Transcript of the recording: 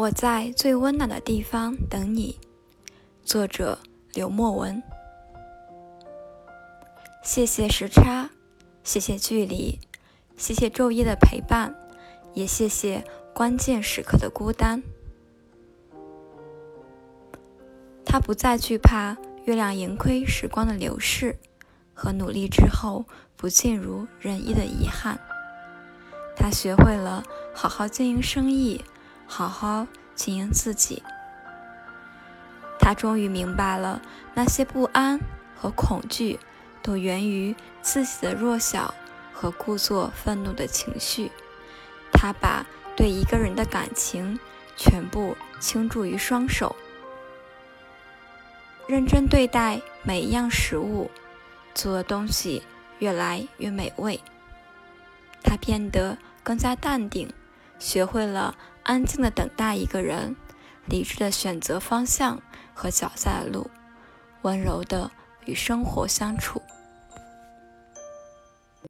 我在最温暖的地方等你。作者：刘墨文。谢谢时差，谢谢距离，谢谢昼夜的陪伴，也谢谢关键时刻的孤单。他不再惧怕月亮盈亏时光的流逝，和努力之后不尽如人意的遗憾。他学会了好好经营生意，好好经营自己。他终于明白了，那些不安和恐惧都源于自己的弱小和故作愤怒的情绪。他把对一个人的感情全部倾注于双手。认真对待每一样食物，做的东西越来越美味。他变得更加淡定，学会了安静的等待一个人，理智的选择方向和脚下的路，温柔的与生活相处。